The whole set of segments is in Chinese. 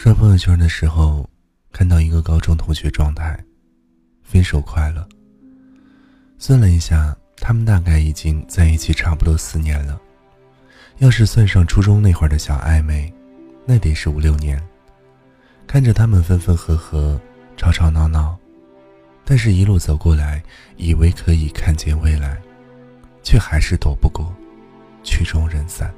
刷朋友圈的时候，看到一个高中同学状态，分手快乐。算了一下，他们大概已经在一起差不多四年了。要是算上初中那会儿的小暧昧，那得是五六年。看着他们分分合合，吵吵闹闹，但是一路走过来，以为可以看见未来，却还是躲不过曲终人散。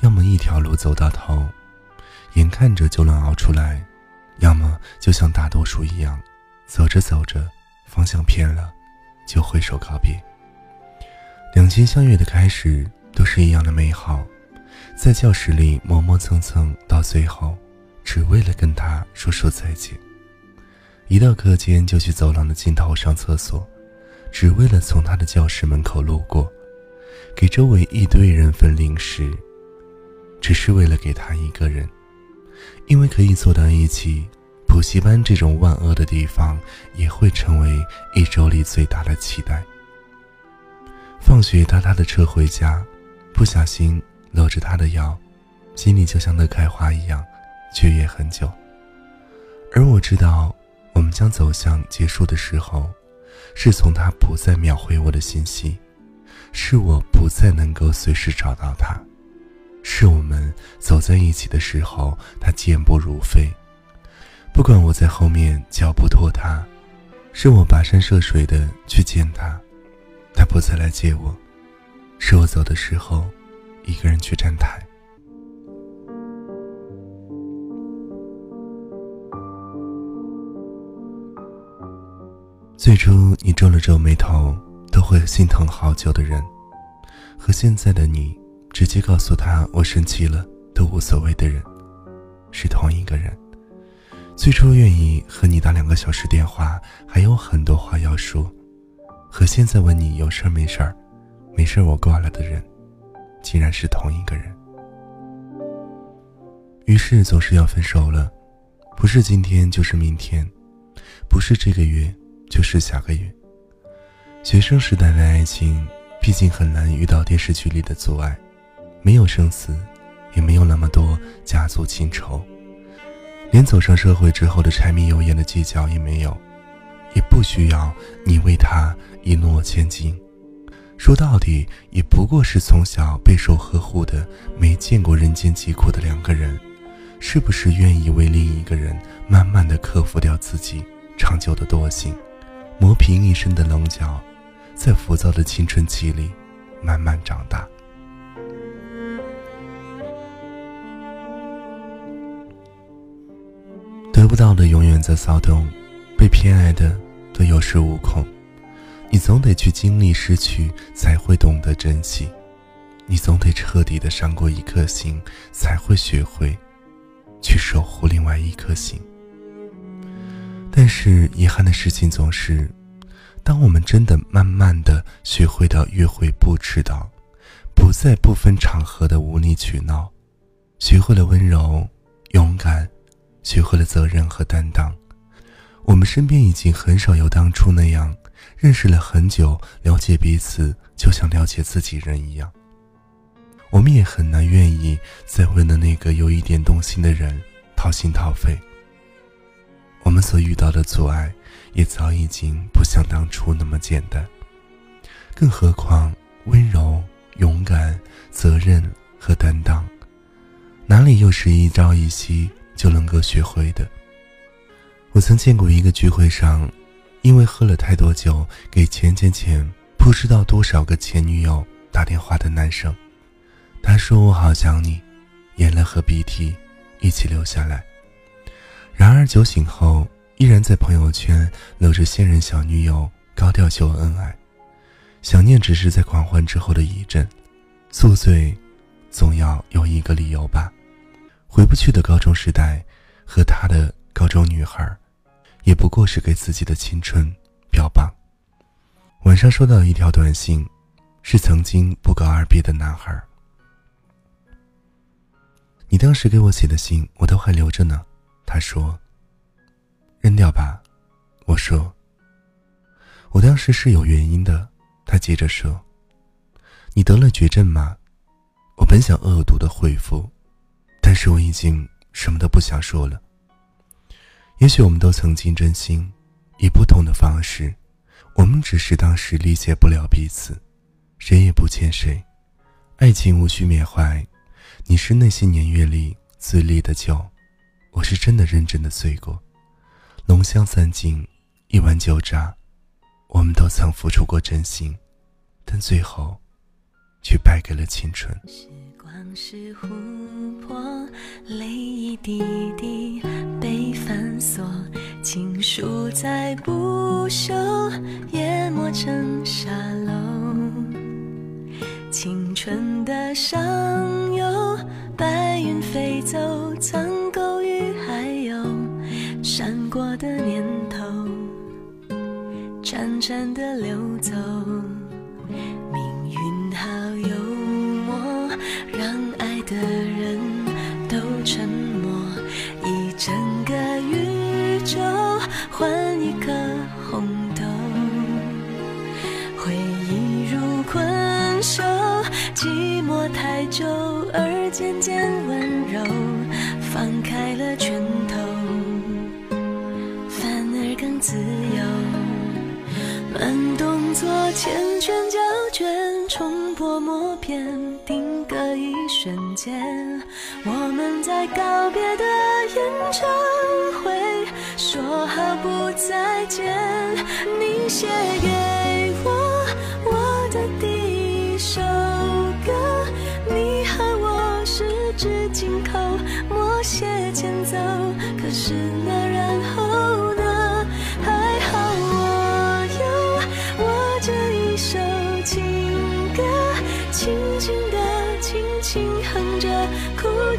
要么一条路走到头，眼看着就能熬出来；要么就像大多数一样，走着走着方向偏了，就挥手告别。两情相悦的开始都是一样的美好，在教室里磨磨蹭蹭，到最后只为了跟他说说再见；一到课间就去走廊的尽头上厕所，只为了从他的教室门口路过，给周围一堆人分零食。只是为了给他一个人，因为可以坐到一起，补习班这种万恶的地方也会成为一周里最大的期待。放学搭他的车回家，不小心搂着他的腰，心里就像那开花一样，雀跃很久。而我知道，我们将走向结束的时候，是从他不再秒回我的信息，是我不再能够随时找到他。是我们走在一起的时候，他健步如飞。不管我在后面脚步拖沓，是我跋山涉水的去见他，他不再来接我。是我走的时候，一个人去站台。最初你皱了皱眉头都会心疼好久的人，和现在的你。直接告诉他我生气了都无所谓的人，是同一个人。最初愿意和你打两个小时电话，还有很多话要说，和现在问你有事没事儿，没事我挂了的人，竟然是同一个人。于是总是要分手了，不是今天就是明天，不是这个月就是下个月。学生时代的爱情，毕竟很难遇到电视剧里的阻碍。没有生死，也没有那么多家族情仇，连走上社会之后的柴米油盐的计较也没有，也不需要你为他一诺千金。说到底，也不过是从小备受呵护的、没见过人间疾苦的两个人，是不是愿意为另一个人慢慢的克服掉自己长久的惰性，磨平一身的棱角，在浮躁的青春期里慢慢长大？不到的永远在骚动，被偏爱的都有恃无恐。你总得去经历失去，才会懂得珍惜；你总得彻底的伤过一颗心，才会学会去守护另外一颗心。但是遗憾的事情总是，当我们真的慢慢的学会到约会不迟到，不再不分场合的无理取闹，学会了温柔、勇敢。学会了责任和担当，我们身边已经很少有当初那样认识了很久、了解彼此就像了解自己人一样。我们也很难愿意再为了那个有一点动心的人掏心掏肺。我们所遇到的阻碍也早已经不像当初那么简单，更何况温柔、勇敢、责任和担当，哪里又是一朝一夕？就能够学会的。我曾见过一个聚会上，因为喝了太多酒，给前前前不知道多少个前女友打电话的男生。他说：“我好想你。”眼泪和鼻涕一起流下来。然而酒醒后，依然在朋友圈搂着现任小女友高调秀恩爱。想念只是在狂欢之后的一阵，宿醉，总要有一个理由吧。回不去的高中时代，和他的高中女孩，也不过是给自己的青春标榜。晚上收到一条短信，是曾经不告而别的男孩。你当时给我写的信，我都还留着呢。他说：“扔掉吧。”我说：“我当时是有原因的。他接着说：“你得了绝症吗？”我本想恶毒的回复，是我已经什么都不想说了。也许我们都曾经真心，以不同的方式，我们只是当时理解不了彼此，谁也不欠谁。爱情无需缅怀，你是那些年月里自立的酒，我是真的认真的醉过。浓香散尽，一碗酒渣。我们都曾付出过真心，但最后却败给了青春。时光是琥珀，泪一滴滴被反锁，情书再不朽，也磨成沙漏。青春的上游，白云飞走，苍狗与海鸥闪过的念头。潺潺的流走，的人都沉默。一整个宇宙换一颗红豆，回忆如困兽，寂寞太久而渐渐温重播默片，定格一瞬间。我们在告别的演唱会，说好不再见。你写给我我的第一首歌，你和我十指紧扣，默写前奏。可是那然后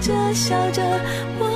着，笑着，我